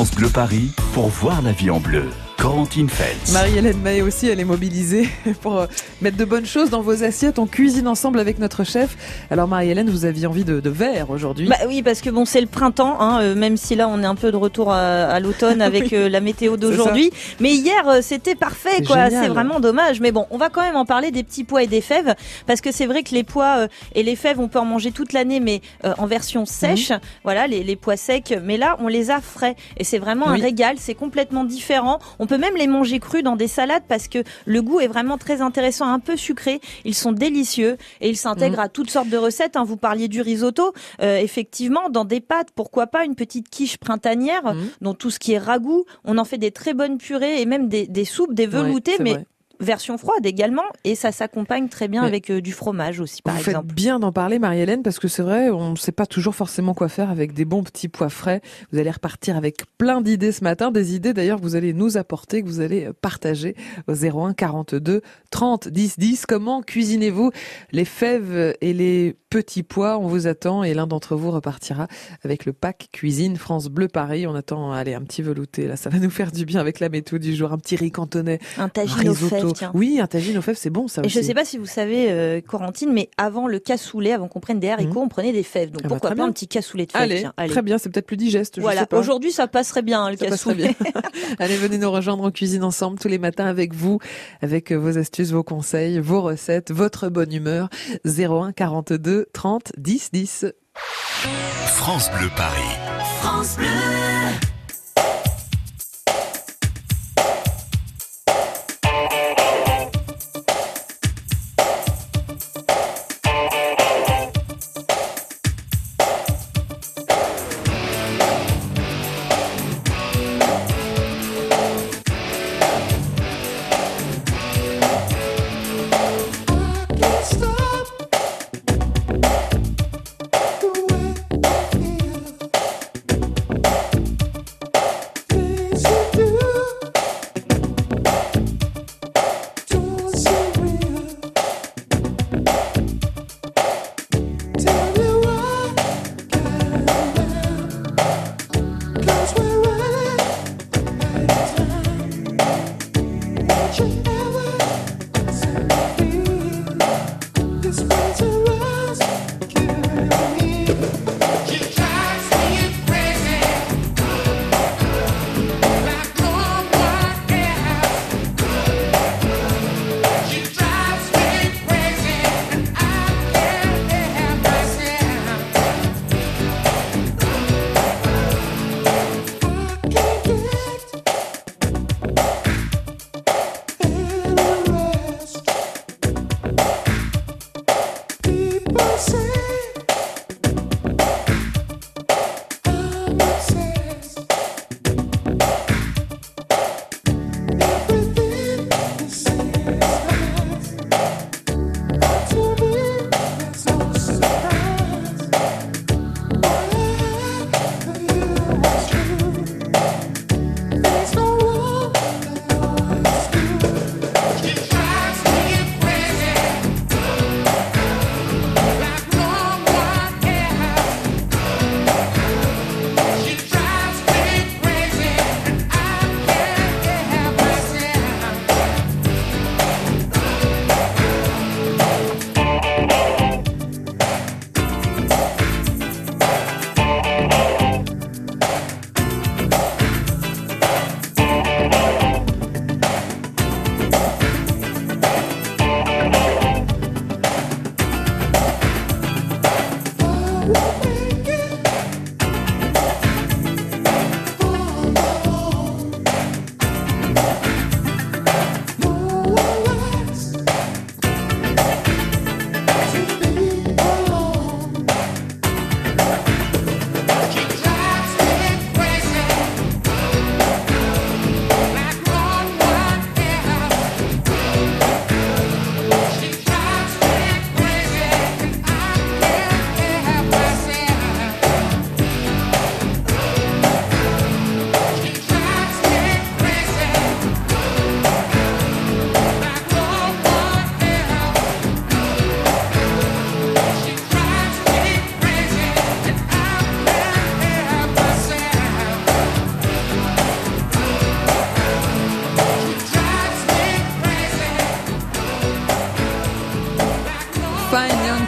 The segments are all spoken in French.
France Bleu Paris pour voir la vie en bleu. Corentine Feltz. Marie-Hélène May aussi, elle est mobilisée pour euh, mettre de bonnes choses dans vos assiettes. On cuisine ensemble avec notre chef. Alors Marie-Hélène, vous aviez envie de, de verre aujourd'hui. Bah oui, parce que bon, c'est le printemps, hein, euh, même si là on est un peu de retour à, à l'automne avec Oui. euh, la météo d'aujourd'hui. Mais hier, c'était parfait, C'est quoi. C'est vraiment dommage. Mais bon, on va quand même en parler des petits pois et des fèves, parce que c'est vrai que les pois et les fèves, on peut en manger toute l'année, mais en version sèche. Voilà, les, les pois secs. Mais là, on les a frais, et c'est vraiment Oui. un régal. C'est complètement différent. On peut même les manger crus dans des salades parce que le goût est vraiment très intéressant, un peu sucré. Ils sont délicieux et ils s'intègrent Mhm. à toutes sortes de recettes. hein. Vous parliez du risotto, Euh, effectivement, dans des pâtes, pourquoi pas une petite quiche printanière, Mhm. dont tout ce qui est ragoût. On en fait des très bonnes purées et même des, des soupes, des veloutés, Ouais, mais vrai. Version froide également. Et ça s'accompagne très bien Mais avec euh, du fromage aussi, par vous exemple. faites bien d'en parler, Marie-Hélène, parce que c'est vrai, on ne sait pas toujours forcément quoi faire avec des bons petits pois frais. Vous allez repartir avec plein d'idées ce matin, des idées d'ailleurs que vous allez nous apporter, que vous allez partager au 01 42 30 10 10. Comment cuisinez-vous les fèves et les petits pois? On vous attend et l'un d'entre vous repartira avec le pack cuisine France Bleu Paris. On attend, allez, un petit velouté, là, ça va nous faire du bien avec la méthode du jour, un petit riz cantonais, Un un tagine aux risotto. Fèves, tiens. Oui, un tagine aux fèves, c'est bon ça Et aussi. je sais pas si vous savez, euh, Corentine, mais avant le cassoulet, avant qu'on prenne des haricots, on prenait des fèves. Donc Ah bah, pourquoi pas bien. un petit cassoulet de fèves Allez, tiens, allez. très bien, c'est peut-être plus digeste. je Voilà, aujourd'hui ça passerait bien hein, le Ça cassoulet. bien. Allez, venez nous rejoindre en cuisine ensemble tous les matins avec vous, avec euh, vos astuces, vos conseils, vos recettes, votre bonne humeur. 01 42 30 10 10. France Bleu Paris. Stop the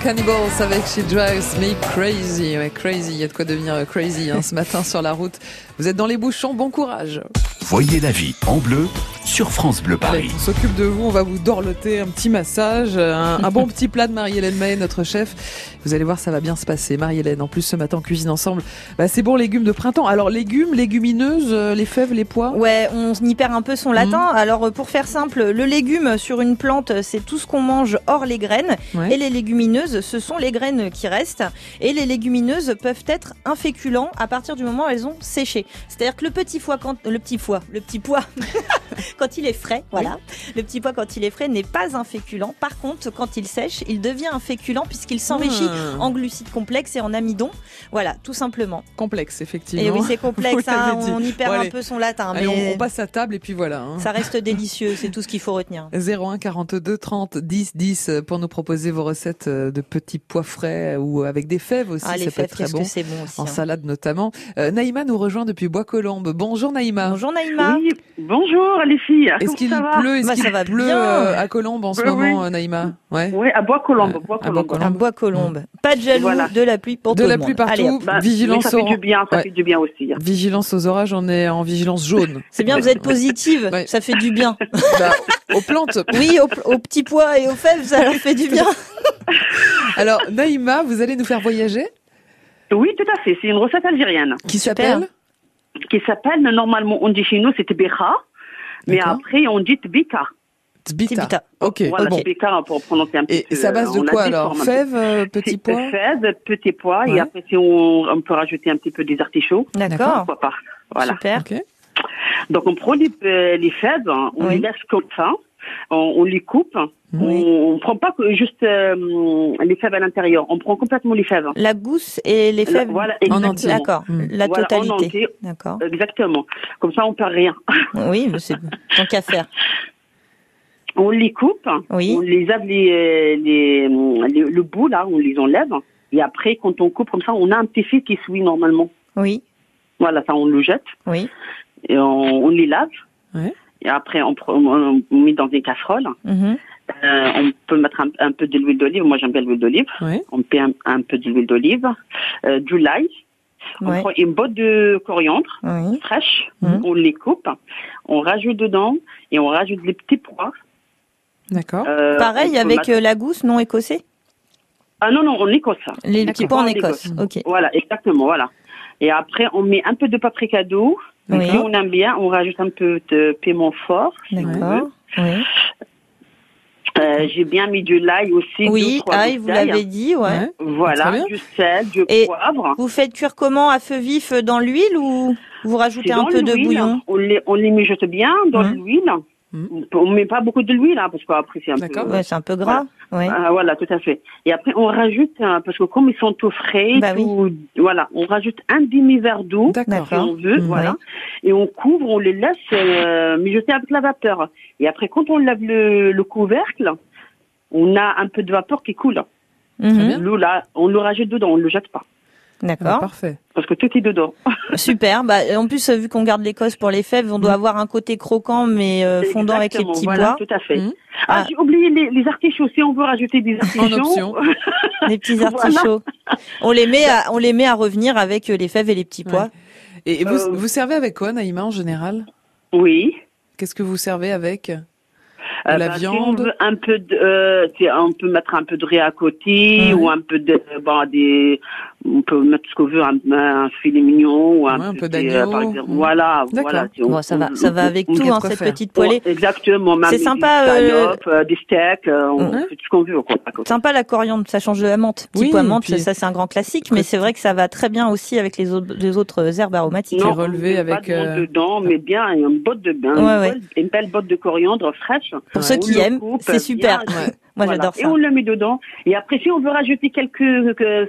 Cannibals avec She Drives Me Crazy. Ouais, crazy, il y a de quoi devenir crazy hein, ce matin sur la route. Vous êtes dans les bouchons, bon courage. Voyez la vie en bleu sur France Bleu Paris. Allez, on s'occupe de vous, on va vous dorloter un petit massage, un, un bon petit plat de Marie-Hélène May, notre chef. Vous allez voir, ça va bien se passer. Marie-Hélène, en plus ce matin on cuisine ensemble. Bah, c'est bon, légumes de printemps. Alors légumes, légumineuses, euh, les fèves, les pois? Ouais, on y perd un peu son latin. Alors euh, pour faire simple, le légume sur une plante, c'est tout ce qu'on mange hors les graines. Ouais. Et les légumineuses, ce sont les graines qui restent. Et les légumineuses peuvent être inféculents à partir du moment où elles ont séché. C'est-à-dire que le petit foie, quand le petit foie, le petit pois, quand il est frais, voilà, le petit pois quand il est frais n'est pas un féculent. Par contre, quand il sèche, il devient un féculent puisqu'il s'enrichit Ah. en glucides complexes et en amidon. Voilà, tout simplement. Complexe, effectivement. Et oui, c'est complexe. Hein, on y perd Bon, un peu son latin, Allez, mais on, on passe à table et puis voilà. hein. ça reste délicieux. C'est tout ce qu'il faut retenir. 01 42 30 10 10 pour nous proposer vos recettes euh, de petits pois frais ou avec des fèves aussi. Ah, les ça peut fèves, être très qu'est-ce bon. que c'est bon aussi. En hein. salade notamment. Euh, Naïma nous rejoint depuis Bois-Colombes. Bonjour Naïma. Bonjour Naïma. Oui, bonjour les filles. Est-ce qu'il pleut Est-ce Bah, qu'il pleut euh, à Colombes en ce Oui, moment, oui. euh, Naïma Ouais. Oui, à Bois-Colombes. Ouais, Bois à Bois-Colombes. Bois colombe. Pas de jaloux, Voilà. de la pluie pour De tout la le pluie monde. Allez, partout. hop. Bah, vigilance ça fait du bien, ça Ouais. fait du bien aussi. Vigilance aux orages, on est en vigilance jaune. C'est bien, vous êtes positive. Ouais. Ça fait du bien. Bah, aux plantes. Oui, aux, aux petits pois et aux fèves, ça leur fait du bien. Alors Naïma, vous allez nous faire voyager? Oui, tout à fait. C'est une recette algérienne qui s'appelle? Qui s'appelle, normalement, on dit chez nous, c'est tbekha. Mais après, on dit tbika. Tbita. Tbita. Ok. Voilà, bon. tbika pour prononcer un petit Et peu. c'est à base de on quoi alors. Fèves, euh, petits pois Fèves, petits pois. Ouais. Et après, si on, on peut rajouter un petit peu des artichauts. D'accord. Pourquoi pas. Voilà. Super. Ok. Donc, on prend les, euh, les fèves, on Oui. les laisse comme ça. On, on les coupe. Oui. On, on prend pas que juste euh, les fèves à l'intérieur. On prend complètement les fèves. La gousse et les fèves. Voilà, En exactement. entier. D'accord. Mm. La Voilà, totalité. D'accord. Exactement. Comme ça, on perd rien. Oui, mais c'est tant qu'à faire. On les coupe, Oui. on les lave les, les, les- le bout là, on les enlève. Et après, quand on coupe comme ça, on a un petit fil qui suit normalement. Oui. Voilà, ça on le jette Oui. et on, on les lave. Ouais. Et après, on, prend- on, on met dans des casseroles. Mhm. Euh, on peut mettre un, un peu de l'huile d'olive. Moi, j'aime bien l'huile d'olive. On met un, un peu de l'huile d'olive, euh, du l'ail. On prend une botte de coriandre Oui. fraîche. Mhm. On les coupe. On rajoute dedans et on rajoute les petits pois. D'accord. Euh, Pareil avec mettre- euh, la gousse non écossée. Ah non, non, en Écosse. Les petits pois en Écosse. Écosse. Ok. Voilà, exactement, voilà. Et après, on met un peu de paprika doux. Oui. Si on aime bien, on rajoute un peu de piment fort. si on D'accord. Oui. Euh, J'ai bien mis de l'ail aussi. Oui, ail, vous l'avez dit, ouais. Voilà, bien. du sel, du Et- poivre. Vous faites cuire comment à feu vif euh, dans l'huile ou vous rajoutez un peu de bouillon On les, on les mijote bien dans Mhm. l'huile. Mhm. On met pas beaucoup de l'huile, hein, parce qu'après c'est un peu... D'accord. Ouais, c'est un peu gras. Ouais. Ah, voilà, tout à fait. Et après, on rajoute, parce que comme ils sont tout frais, Bah oui. tout, voilà, on rajoute un demi-verre d'eau. D'accord. si on veut, voilà. Et on couvre, on les laisse euh, mijoter avec la vapeur. Et après, quand on lève le, le couvercle, on a un peu de vapeur qui coule. Mhm. L'eau là, on le rajoute dedans, on le jette pas, Ah, D'accord. parfait. parce que tout est dedans. Super. Bah, en plus, euh, vu qu'on garde l'Écosse pour les fèves, on doit Mhm. avoir un côté croquant mais euh, fondant avec les petits voilà, pois, Tout à fait. Mhm. Ah, Ah. j'ai oublié les, les artichauts. Si on veut rajouter des artichauts, option. les petits Voilà. artichauts. On les met à, on les met à revenir avec euh, les fèves et les petits pois. Et, et vous, Euh, vous servez avec quoi, Naïma, en général? Oui. Qu'est-ce que vous servez avec? La bah, si on viande? veut un peu de, euh, tu sais, on peut mettre un peu de riz à côté ou un peu de, bon, des, on peut mettre ce qu'on veut, un, un filet mignon ou un, Ouais, un peu de- d'agneau. par exemple. Mhm. Voilà, voilà. on- Bon, ça va, on- ça va avec tout, hein, cette faire. petite poêlée. Exactement. même C'est des sympa, euh, scallops, euh, des steaks, euh, on Ouais. fait tout ce qu'on veut. Quoi. Sympa la coriandre, ça change de la menthe. Petit Oui, pois menthe, puis- ça c'est un grand classique, mais c'est vrai que ça va très bien aussi avec les autres, les autres herbes aromatiques. Non, relevé avec, Pas de menthe euh, dedans, mais bien une botte de bain, Ouais, une, ouais. belle- une belle botte de coriandre fraîche. Pour Ouais. ceux qui aiment, c'est super. Moi Voilà. j'adore Et ça. on le met dedans. Et après, si on veut rajouter quelques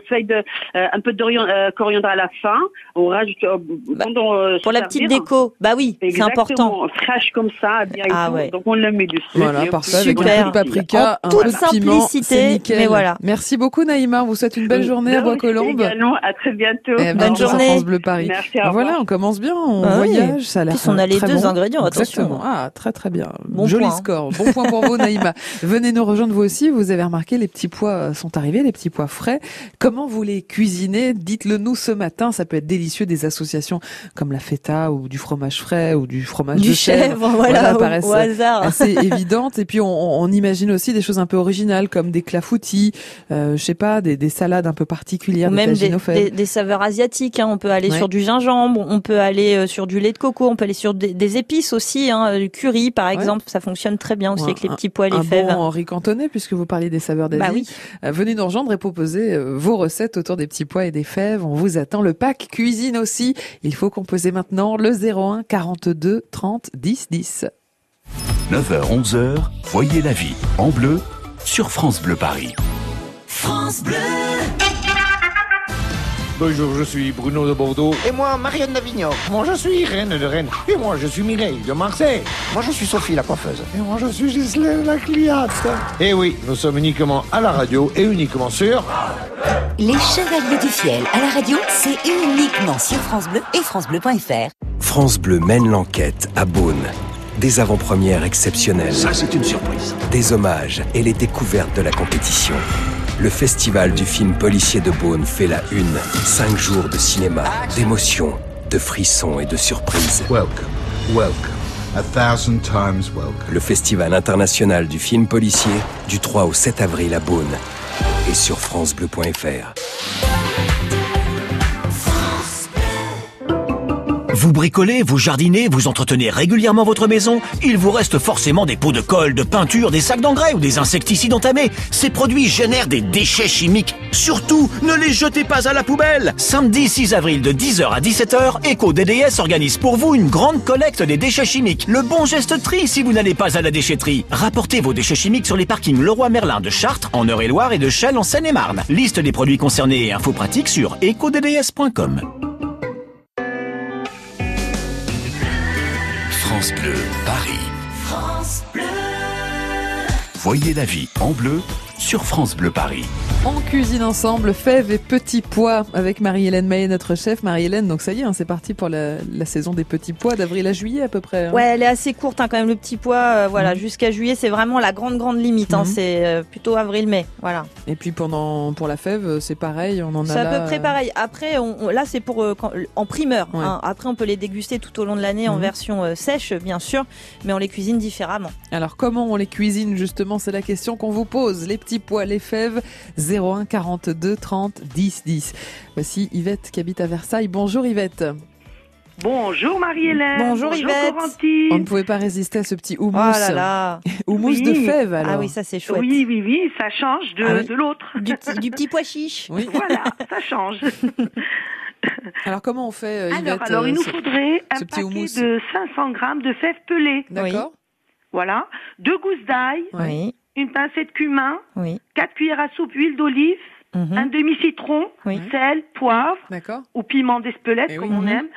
feuilles de, euh, un peu de euh, coriandre à la fin, on rajoute euh, Bah, pendant, euh, Pour la petite servir. déco, bah oui, c'est important. Fraîche comme ça, bien et Ah ouais. Donc on le met dessus. Voilà, Et parfait. Super. peu de paprika, En un toute peu de piment, simplicité, mais voilà. Merci beaucoup, Naïma. On vous souhaite une belle journée à Donc, Bois-Colombes. À très bientôt. Eh ben, Bonne journée. France Bleu Paris. Merci, Voilà, on commence bien, on Ah oui. voyage, ça a l'air Puis on a les deux ingrédients, attention. Exactement. Ah, très très bien. Bon Joli point. score. Bon point pour vous, Naïma. Venez nous rejoindre. Vous aussi, vous avez remarqué, les petits pois sont arrivés, les petits pois frais. Comment vous les cuisinez? Dites-le nous ce matin. Ça peut être délicieux, des associations comme la feta ou du fromage frais ou du fromage du de chèvre, voilà, paraissent au hasard. assez évidentes. Et puis on, on, imagine aussi des choses un peu originales comme des clafoutis, euh, je sais pas, des, des, salades un peu particulières, ou même des, des, des, saveurs asiatiques. Hein. On peut aller sur du gingembre, on peut aller euh, sur du lait de coco, on peut aller sur des, épices aussi, hein, du curry par exemple. Ça fonctionne très bien aussi avec les petits pois et les un fèves. Bon Henri Puisque vous parliez des saveurs d'Asie. Bah oui. Euh, venez nous rejoindre et proposer euh, vos recettes autour des petits pois et des fèves. On vous attend. Le pack cuisine aussi. Il faut composer maintenant le 01 42 30 10 10. 9h 11h, voyez la vie en bleu sur France Bleu Paris. France Bleu. Bonjour, je suis Bruno de Bordeaux. Et moi, Marianne d'Avignon. Moi, je suis Reine de Rennes. Et moi, je suis Mireille de Marseille. Moi, je suis Sophie, la coiffeuse. Et moi, je suis Gisèle, la cliente. Et oui, nous sommes uniquement à la radio et uniquement sur... Les Chevaliers du Fiel à la radio, c'est uniquement sur France Bleu et francebleu.fr. France Bleu mène l'enquête à Beaune. Des avant-premières exceptionnelles. Ça, c'est une surprise. Des hommages et les découvertes de la compétition. Le festival du film policier de Beaune fait la une. Cinq jours de cinéma, d'émotions, de frissons et de surprises. Welcome, welcome, a thousand times welcome. Le festival international du film policier du 3 au 7 avril à Beaune et sur francebleu.fr. Vous bricolez, vous jardinez, vous entretenez régulièrement votre maison Il vous reste forcément des pots de colle, de peinture, des sacs d'engrais ou des insecticides entamés. Ces produits génèrent des déchets chimiques. Surtout, ne les jetez pas à la poubelle Samedi 6 avril de 10h à 17h, EcoDDS organise pour vous une grande collecte des déchets chimiques. Le bon geste tri si vous n'allez pas à la déchetterie. Rapportez vos déchets chimiques sur les parkings Leroy Merlin de Chartres, en Eure-et-Loire et de Chelles en Seine-et-Marne. Liste des produits concernés et infos pratiques sur ecodds.com. France Bleu, Paris. France Bleu. Voyez la vie en bleu sur France Bleu Paris. On cuisine ensemble fèves et petits pois avec Marie-Hélène Maillet, notre chef. Marie-Hélène, donc ça y est, hein, c'est parti pour la, la, saison des petits pois d'avril à juillet à peu près. Hein. Ouais, elle est assez courte hein, quand même le petit pois. Euh, voilà, Mhm. jusqu'à juillet, c'est vraiment la grande grande limite. hein, Mhm. c'est euh, plutôt avril-mai. Voilà. Et puis pendant pour la fève, c'est pareil, on en a C'est à là, peu près euh, pareil. Après, on, on- là, c'est pour euh, quand- en primeur. Ouais. Après, on peut les déguster tout au long de l'année en Mhm. version euh, sèche, bien sûr, mais on les cuisine différemment. Alors comment on les cuisine justement? C'est la question qu'on vous pose. Les petits pois, les fèves, 01 42 30 10 10. Voici Yvette qui habite à Versailles. Bonjour Yvette. Bonjour Marie-Hélène. Bonjour, Yvette. Corentine. On ne pouvait pas résister à ce petit Oh houmous. là là. Houmous Oui. de fèves alors. Ah oui, ça c'est chouette. Oui, oui, oui, ça change de, Ah oui. de l'autre. Du, petit, du petit pois chiche. Oui. Voilà, ça change. Alors comment on fait euh, Yvette alors, alors, il euh, nous ce- faudrait un ce petit paquet houmous. de 500 grammes de fèves pelées. D'accord. Voilà. Deux gousses d'ail. Oui, une pincée de cumin, oui. quatre cuillères à soupe huile d'olive, Mhm. un demi-citron, Oui. sel, poivre D'accord. ou piment d'Espelette, Eh comme oui. on Mhm. aime,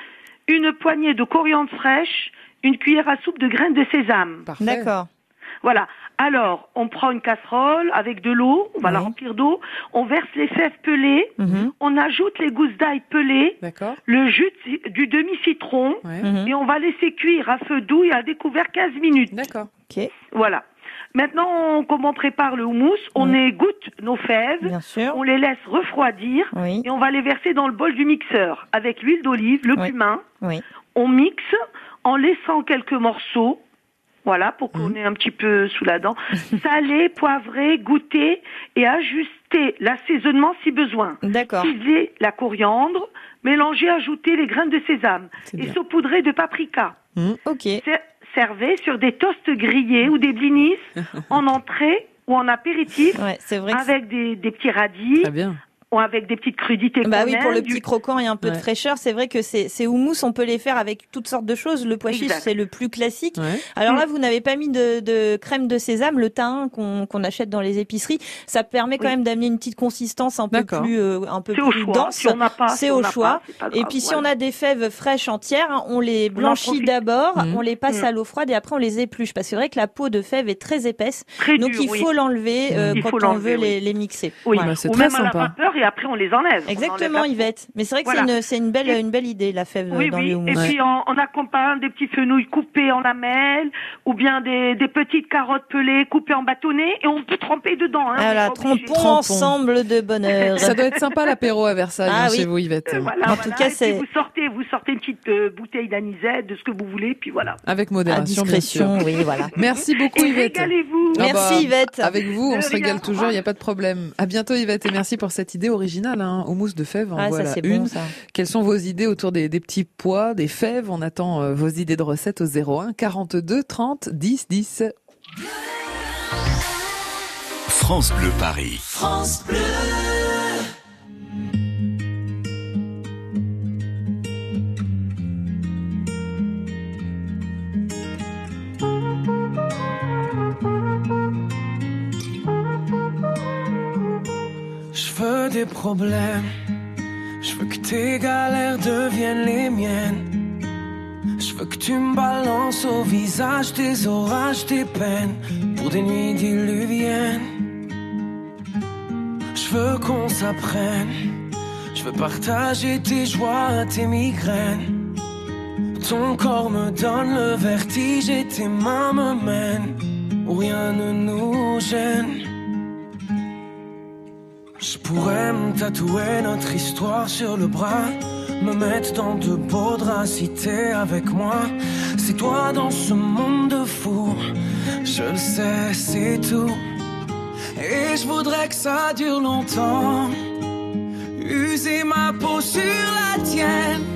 une poignée de coriandre fraîche, une cuillère à soupe de graines de sésame. D'accord. Voilà. Alors, on prend une casserole avec de l'eau, on va la remplir d'eau, on verse les fèves pelées, Mhm. on ajoute les gousses d'ail pelées, D'accord. le jus de- du demi-citron, Ouais. Et on va laisser cuire à feu doux et à découvert 15 minutes. D'accord. Ok, Voilà. Maintenant, on- comme on prépare le houmous, on Oui. égoutte nos fèves, bien sûr. on les laisse refroidir, Oui, et on va les verser dans le bol du mixeur avec l'huile d'olive, le Oui. cumin. oui. On mixe en laissant quelques morceaux, voilà, pour qu'on Mhm. ait un petit peu sous la dent. Saler, poivrer, goûter et ajuster l'assaisonnement si besoin. D'accord. La coriandre, mélanger, ajouter les graines de sésame et bien. saupoudrer de paprika. Ok. Ser- Servez sur des toasts grillés ou des blinis en entrée ou en apéritif Ouais, c'est vrai que avec des, des petits radis Très bien. ou avec des petites crudités Bah oui, pour le du- petit croquant et un peu de fraîcheur, c'est vrai que ces, ces houmous, on peut les faire avec toutes sortes de choses. Le pois chiche, c'est le plus classique. Ouais. Alors Mm. là, vous n'avez pas mis de, de crème de sésame, le thym qu'on qu'on achète dans les épiceries. Ça permet quand Oui. même d'amener une petite consistance un peu plus, euh, un peu plus choix. dense. Si C'est si au choix. pas, Et puis si voilà. on a des fèves fraîches entières, on les blanchit d'abord, Mhm. on les passe Mhm. à l'eau froide et après on les épluche. Parce que c'est vrai que la peau de fève est très épaisse, Très donc dur, il oui. faut l'enlever euh, quand on veut oui. les, les mixer. Oui. Bah, c'est très sympa. Et après on les enlève. Exactement, enlève Yvette. Mais c'est vrai que Voilà. c'est une, belle, Et- une belle idée, la fève Oui, dans oui. le Et puis on, on accompagne des petits fenouils coupés en lamelles ou bien des, des petites carottes pelées coupées en bâtonnets et on peut tremper dedans. Hein, Voilà, trompons ensemble de bonheur. Ça doit être sympa l'apéro à Versailles Ah hein, oui. chez vous, Yvette. Voilà, En voilà. tout cas, c'est- vous sortez, vous sortez une petite euh, bouteille d'anisette, de ce que vous voulez, puis voilà. Avec À modération, bien discrétion, sûr. oui, voilà. Merci beaucoup, Et Yvette. régalez-vous. Ah Merci, bah, Yvette. Avec vous, on se régale toujours, il n'y a pas de problème. À bientôt, Yvette, et merci pour cette idée originale, hein, au mousse de fèves. Ah, ça, voilà une. bon, ça. Quelles sont vos idées autour des, des petits pois, des fèves? On attend euh, vos idées de recettes au 01 42 30 10 10. France Bleu Paris. Je veux des problèmes. Je veux que tes galères deviennent les miennes. Je veux que tu me balances au visage des orages, des peines pour des nuits diluviennes. Je veux qu'on s'apprenne. Je veux partager tes joies, tes migraines. Ton corps me donne le vertige et tes mains me mènent où rien ne nous gêne. Je pourrais me tatouer notre histoire sur le bras, me mettre dans de beaux draps avec moi. C'est toi dans ce monde de fou, je le sais, c'est tout. Et je voudrais que ça dure longtemps, user ma peau sur la tienne.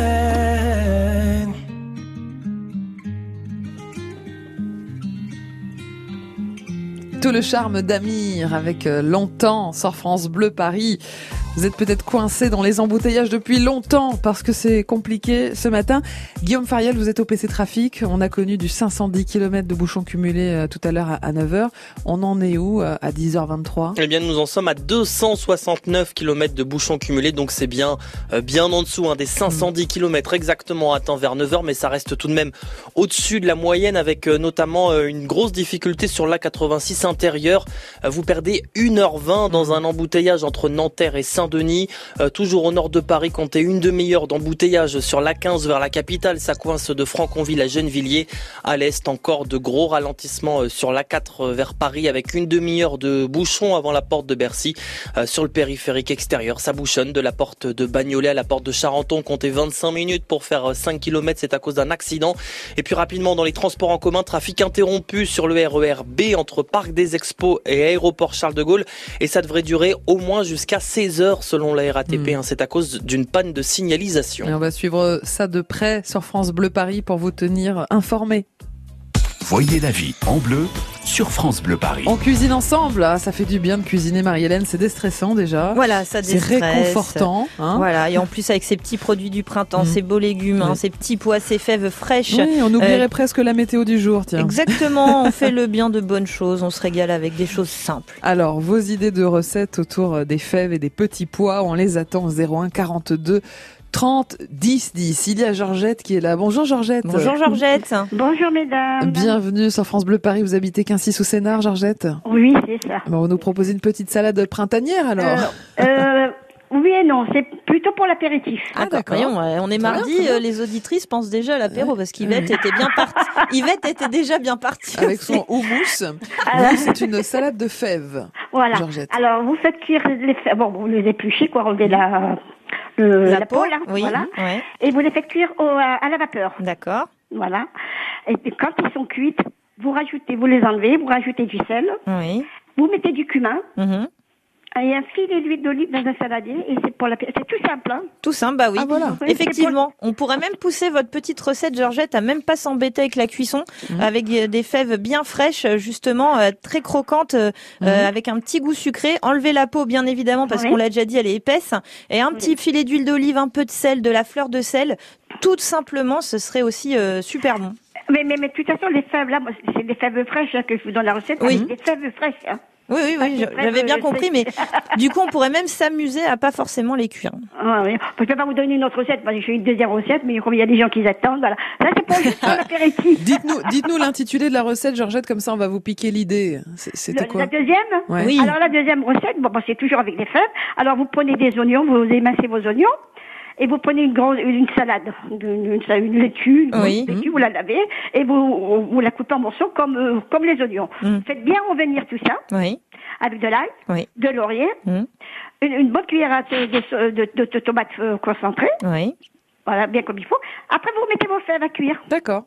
Tout le charme d'Amir avec euh, longtemps sur France Bleu Paris. Vous êtes peut-être coincé dans les embouteillages depuis longtemps parce que c'est compliqué ce matin. Guillaume Fariel, vous êtes au PC Trafic. On a connu du 510 km de bouchons cumulés euh, tout à l'heure à 9h. On en est où euh, à 10h23 Eh bien, nous en sommes à 269 km de bouchons cumulés, donc c'est bien, euh, bien en dessous hein, des 510 km exactement à temps vers 9h, mais ça reste tout de même au-dessus de la moyenne avec notamment une grosse difficulté sur l'A86 intérieur. Euh, Vous perdez 1h20 dans un embouteillage entre Nanterre et Saint Saint-Denis. Euh, toujours au nord de Paris, comptez une demi-heure d'embouteillage sur l'A15 vers la capitale. Ça coince de Franconville à Gennevilliers. À l'est, encore de gros ralentissements euh, sur l'A4 vers Paris avec une demi-heure de bouchon avant la porte de Bercy. sur le périphérique extérieur, ça bouchonne de la porte de Bagnolet à la porte de Charenton. Comptez 25 minutes pour faire 5 km. C'est à cause d'un accident. Et puis rapidement, dans les transports en commun, trafic interrompu sur le RER B entre Parc des Expos et Aéroport Charles de Gaulle. Et ça devrait durer au moins jusqu'à 16 heures selon la RATP. Hmm. Hein. C'est à cause d'une panne de signalisation. Et on va suivre ça de près sur France Bleu Paris pour vous tenir informé. Voyez la vie en bleu sur France Bleu Paris. On cuisine ensemble, ah, ça fait du bien de cuisiner Marie-Hélène, c'est déstressant déjà. Voilà, ça C'est déstresse. réconfortant. hein. Voilà, et en plus avec ces petits produits du printemps, Mm. ces beaux légumes, hein, ces petits pois, ces fèves fraîches. Oui, on oublierait Euh, presque la météo du jour, tiens. Exactement, on fait le bien de bonnes choses, on se régale avec des choses simples. Alors, vos idées de recettes autour des fèves et des petits pois, on les attend au 01 42 30 10 10. Il y a Georgette qui est là. Bonjour Georgette. Bonjour Georgette. Bonjour mesdames. Bienvenue sur France Bleu Paris. Vous habitez Quincy sous Sénard, Georgette Oui, c'est ça. Bon, on nous propose une petite salade printanière alors. Euh, oui et non, c'est plutôt pour l'apéritif. Ah, d'accord. On est mardi, euh, les auditrices pensent déjà à l'apéro parce qu'Yvette était bien partie. Yvette était déjà bien partie. Avec aussi. son houmous. Alors- c'est une salade de fèves. Voilà. Georgette. Alors, vous faites cuire les fèves. Bon, vous les épluchez, quoi, enlevez la, le, La la, peau, peau, là. oui, Voilà. ouais. Et vous les faites cuire au- à, à la vapeur. D'accord. Voilà. Et puis, quand ils sont cuits, vous rajoutez, vous les enlevez, vous rajoutez du sel, Oui. vous mettez du cumin Mhm. Et un filet d'huile d'olive dans un saladier. Et c'est pour la, c'est tout simple, hein. Tout simple, bah oui. Ah, voilà. Effectivement, on pourrait même pousser votre petite recette, Georgette, à même pas s'embêter avec la cuisson, Mhm. avec euh, des fèves bien fraîches, euh, justement, euh, très croquantes, euh, Mhm. euh, avec un petit goût sucré. Enlever la peau, bien évidemment, parce Oui. qu'on l'a déjà dit, elle est épaisse. Et un petit filet d'huile d'olive, un peu de sel, de la fleur de sel. Tout simplement, ce serait aussi euh, super bon. Mais, mais, mais de toute façon, les fèves, là, c'est des fèves fraîches hein, que je vous donne la recette. Oui. c'est Des fèves fraîches. Hein. Oui, oui, oui, je- j'avais bien compris, mais du coup, on pourrait même s'amuser à pas forcément les cuire. Ah, oui. Je peux pas vous donner une autre recette, parce que j'ai une deuxième recette, mais il y a des gens qui attendent, voilà. Là, c'est pour juste. Dites-nous, dites-nous l'intitulé de la recette, Georgette, comme ça on va vous piquer l'idée. C'était quoi La deuxième Ouais. Oui. Alors, la deuxième recette, bon, bah, c'est toujours avec des fèves. Alors, vous prenez des oignons, vous émincez vos oignons. Et vous prenez une grande, une salade, une, une, une laitue, une Oui. laitue, vous la lavez et vous, vous la coupez en morceaux comme, euh, comme les oignons. Mm. Faites bien revenir tout ça Oui, avec de l'ail, oui, de laurier, Mm. une, une bonne cuillère à de, de, de tomates euh, concentrées, oui. voilà, bien comme il faut. Après, vous mettez vos fèves à cuire. D'accord.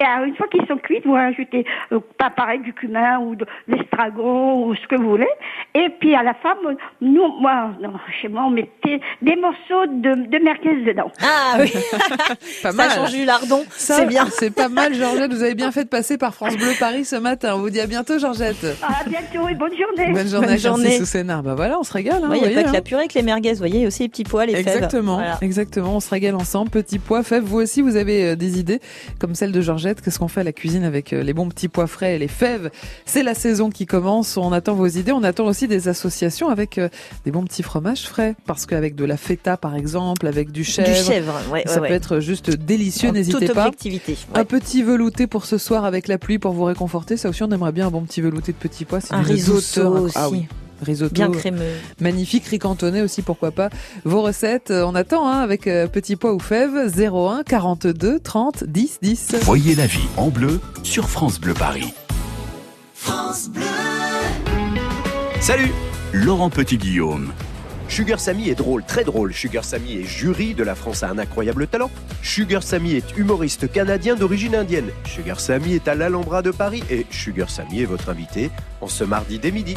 Et alors, une fois qu'ils sont cuits, vous rajoutez, euh, pas pareil, du cumin ou de l'estragon ou ce que vous voulez. Et puis à la fin, nous, moi, non, chez moi, on mettait des morceaux de, de merguez dedans. Ah oui, Pas ça mal. change du lardon, Ça, c'est bien. C'est pas mal, Georgette. Vous avez bien fait de passer par France Bleu Paris ce matin. On vous dit à bientôt, Georgette. À bientôt et bonne journée. Bonne journée, Bonne journée. sous Sénart. Bah voilà, on se régale. Hein, Il n'y a pas que la hein. purée avec les merguez, vous voyez, il y a aussi les petits pois, les fèves. Exactement, Voilà. exactement. On se régale ensemble. Petits pois, fèves. Vous aussi, vous avez euh, des idées comme celle de Georgette. Qu'est-ce qu'on fait à la cuisine avec euh, les bons petits pois frais et les fèves? C'est la saison qui commence. On attend vos idées. On attend aussi des associations avec euh, des bons petits fromages frais. Parce qu'avec de la feta, par exemple, avec du chèvre, Du chèvre, ouais, ça ouais, peut ouais. être juste délicieux. N'hésitez pas. Un petit velouté pour ce soir avec la pluie pour vous réconforter. Ça aussi, on aimerait bien un bon petit velouté de petits pois. C'est Un risotto incro- aussi. Ah oui. Risotto. Bien crémeux. Magnifique, ricantonné aussi, pourquoi pas. Vos recettes, euh, on attend hein, avec euh, petits pois ou fèves 01 42 30 10 10. Voyez la vie en bleu sur France Bleu Paris. Salut Laurent Petit-Guillaume. Sugar Sammy est drôle, très drôle. Sugar Sammy est jury de La France a un incroyable talent. Sugar Sammy est humoriste canadien d'origine indienne. Sugar Sammy est à l'Alhambra de Paris et Sugar Sammy est votre invité en ce mardi dès midi.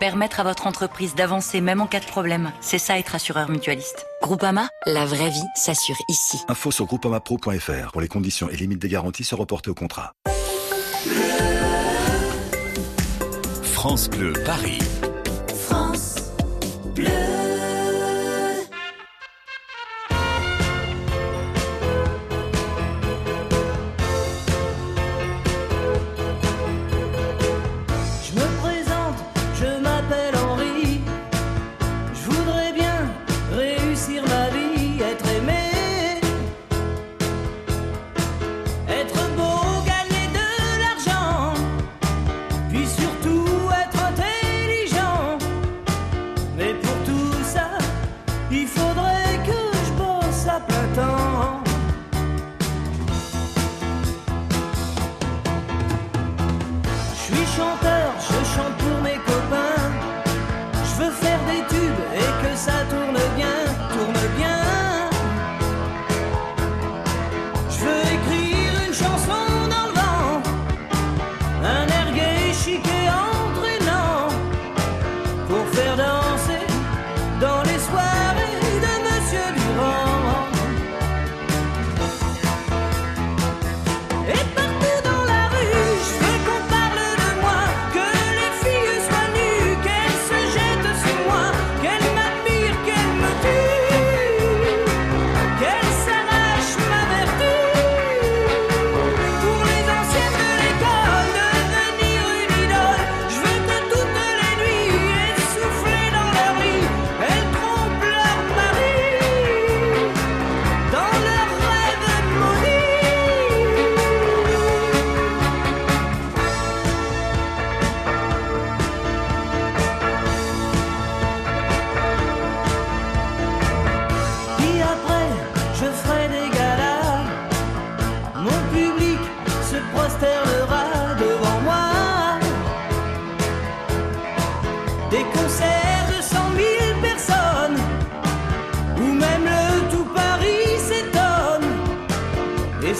Permettre à votre entreprise d'avancer même en cas de problème, c'est ça être assureur mutualiste. Groupama, la vraie vie s'assure ici. Info sur groupamapro.fr pour les conditions et limites des garanties se reporter au contrat. France Bleu Paris.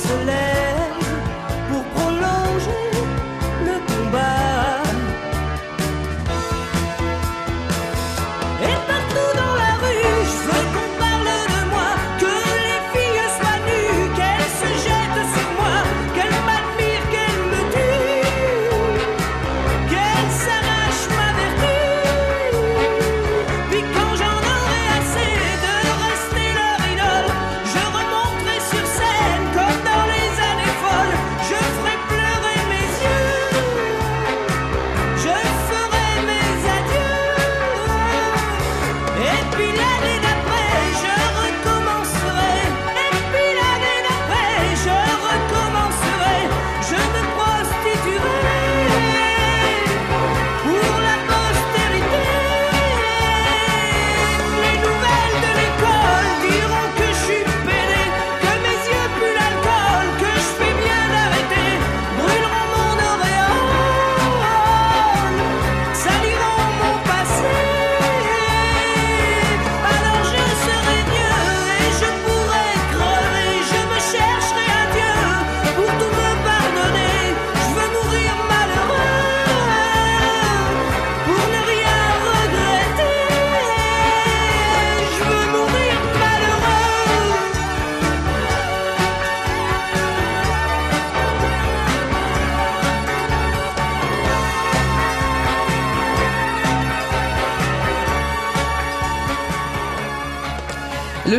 Et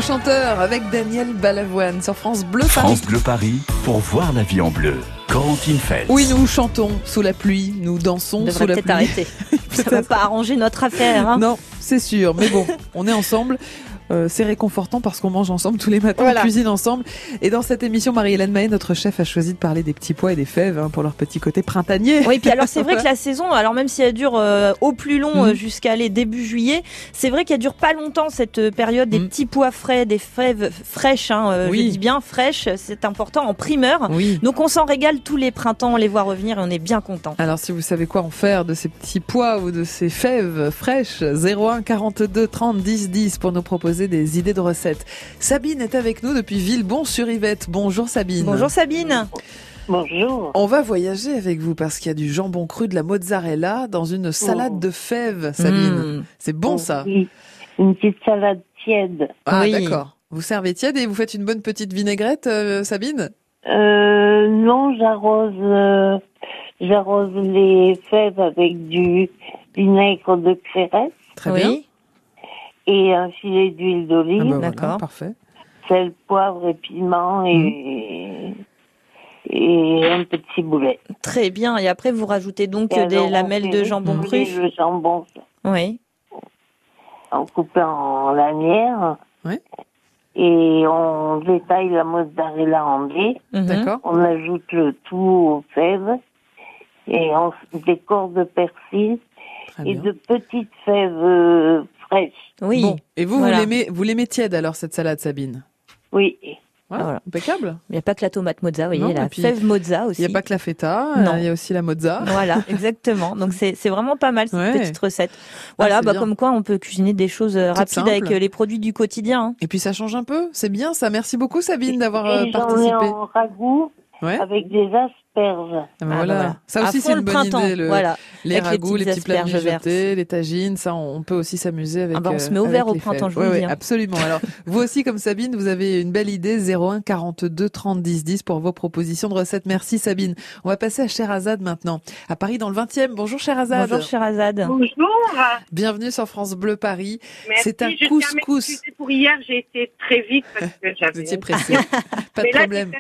chanteur avec Daniel Balavoine sur France Bleu Paris. France Bleu Paris pour voir la vie en bleu. Corentine Feltz. Oui, nous chantons sous la pluie, nous dansons On sous la pluie. arrêter. Ça va pas arranger notre affaire. Hein. Non, c'est sûr. Mais bon, on est ensemble. Euh, c'est réconfortant parce qu'on mange ensemble tous les matins, Voilà. on cuisine ensemble. Et dans cette émission, Marie-Hélène Mahé, notre chef, a choisi de parler des petits pois et des fèves hein, pour leur petit côté printanier. Oui, puis alors c'est vrai que la saison, alors même si elle dure euh, au plus long Mhm. euh, jusqu'à aller début juillet, c'est vrai qu'elle dure pas longtemps cette euh, période des petits pois frais, des fèves fraîches. Hein, euh, Mhm. Oui. Je dis bien fraîches, c'est important en primeur. Oui. Donc on s'en régale tous les printemps, on les voit revenir et on est bien content. Alors si vous savez quoi en faire de ces petits pois ou de ces fèves fraîches, 01 42 30 10 10 pour nous proposer des idées de recettes. Sabine est avec nous depuis Villebon-sur-Yvette. Bonjour Sabine. Bonjour Sabine. Bonjour. On va voyager avec vous parce qu'il y a du jambon cru, de la mozzarella dans une salade de fèves, Sabine. Mm. C'est bon ça. Oui, une petite salade tiède. Ah Oui. d'accord. Vous servez tiède et vous faites une bonne petite vinaigrette, euh, Sabine? Euh, non, j'arrose, euh, j'arrose les fèves avec du vinaigre de Xérès Très oui. bien. Et un filet d'huile Ah d'olive, bah voilà, D'accord. parfait. sel, poivre et piment et, et un petit boulet. Très bien. Et après vous rajoutez donc Et euh, des on lamelles de jambon cru. Le jambon Oui. en coupant en lanières. Ouais. Et on détaille la mozzarella en dés. Mhm. D'accord. On ajoute le tout aux fèves et on décore de persil Très et de petites fèves Oui. Bon. Et vous, Voilà. vous l'aimez, vous l'aimez tiède alors cette salade, Sabine? Oui. Voilà, Voilà. Impeccable. Il n'y a pas que la tomate mozza, vous voyez, Non, la fève mozza aussi. Il n'y a pas que la feta, Non. euh, il y a aussi la mozza. Voilà, exactement. Donc c'est c'est vraiment pas mal cette Ouais. petite recette. Voilà, c'est bah bien. comme quoi on peut cuisiner des choses euh, rapides avec euh, les produits du quotidien. hein. Et puis ça change un peu, c'est bien ça. Merci beaucoup Sabine d'avoir Et j'en ai participé. en ragoût Ouais. avec des asperges. Ah bah Ah voilà. voilà. Ça aussi c'est le une bonne printemps, idée. Le, voilà. Les Avec les ragoûts, les, petites petits plats mijotés, les tagines, ça on, peut aussi s'amuser avec. Ah bah, on se euh, met au avec vert au printemps, fèves. je vous Ouais, le ouais, dis, hein. Absolument. Alors vous aussi comme Sabine, vous avez une belle idée 01 42 30 10 10 pour vos propositions de recettes. Merci Sabine. On va passer à Sherazade maintenant, à Paris dans le 20e. Bonjour Sherazade. Bonjour Sherazade. Bonjour. Bienvenue sur France Bleu Paris. C'est un je couscous. pour hier, j'ai été très vite parce que Vous j'avais. étiez pressé. Pas de problème.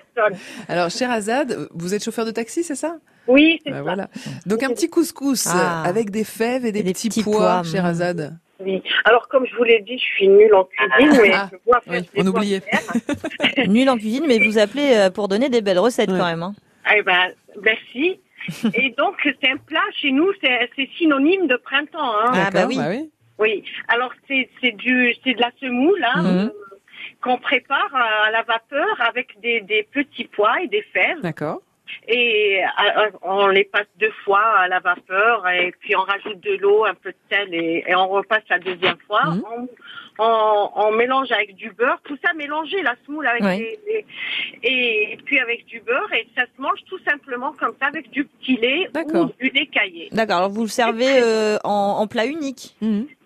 Alors, Sherazade, vous êtes chauffeur de taxi, c'est ça? Oui, c'est Bah, ça. Voilà. Donc un petit couscous Ah. euh, avec des fèves et des, Et des petits, petits pois, pois, mm. Sherazade. Oui. Alors, comme je vous l'ai dit, je suis nulle en cuisine, mais Ah, je vois faire oui, des on oubliait. verts. Nul en cuisine, mais vous appelez euh, pour donner des belles recettes Ouais. quand même. hein. Eh ben, merci. Et donc, c'est un plat chez nous, c'est c'est synonyme de printemps. Hein. Ah, bah D'accord, oui. Oui. Alors, c'est c'est du, c'est de la semoule hein, Mhm. euh, qu'on prépare à la vapeur avec des, des petits pois et des fèves. D'accord. Et euh, on les passe deux fois à la vapeur et puis on rajoute de l'eau, un peu de sel et, et on repasse la deuxième fois. Mhm. On, on, on mélange avec du beurre, tout ça mélangé, la semoule avec Ouais. des- et puis avec du beurre et ça se mange tout simplement comme ça avec du petit lait ou du lait caillé. D'accord, alors vous le servez euh, en, en plat unique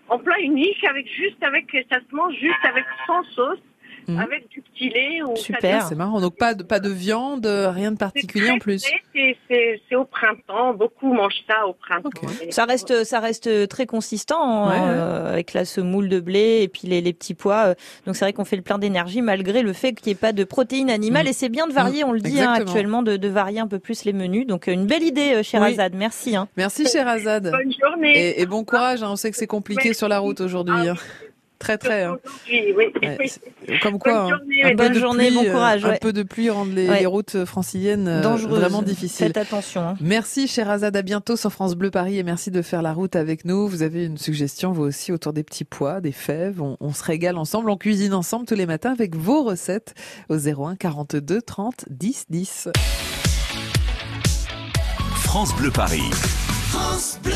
En plat unique, avec juste avec ça se mange juste avec sans sauce, Mhm. avec du petit lait ou ça Ah, C'est marrant. Donc pas de, pas de viande, rien de particulier en plus. C'est- C'est c'est au printemps, beaucoup mangent ça au printemps. Ça reste, ça reste très consistant hein, Ouais, euh, avec la semoule de blé et puis les, les petits pois. euh, Donc c'est vrai qu'on fait le plein d'énergie malgré le fait qu'il n'y ait pas de protéines animales. Mm. Et c'est bien de varier, Mm, on le dit hein, actuellement, de, de varier un peu plus les menus. Donc euh, une belle idée, euh, cher Oui. Azad. Merci. Hein. Merci, cher Azad. Bonne journée. Et, et bon courage. hein. On sait que c'est compliqué sur la route aujourd'hui. hein. Très, très. hein. Oui, oui, Ouais, Comme quoi, hein, journée, un peu bonne de journée, pluie, bon euh, courage, Un peu de pluie rendent les, Ouais. les routes franciliennes euh, Dangereuse. vraiment difficiles. Faites attention. hein. Merci, cher Azad. À bientôt sur France Bleu Paris et merci de faire la route avec nous. Vous avez une suggestion, vous aussi, autour des petits pois, des fèves. On, on se régale ensemble, on cuisine ensemble tous les matins avec vos recettes au 01 42 30 10 10. France Bleu Paris. France Bleu.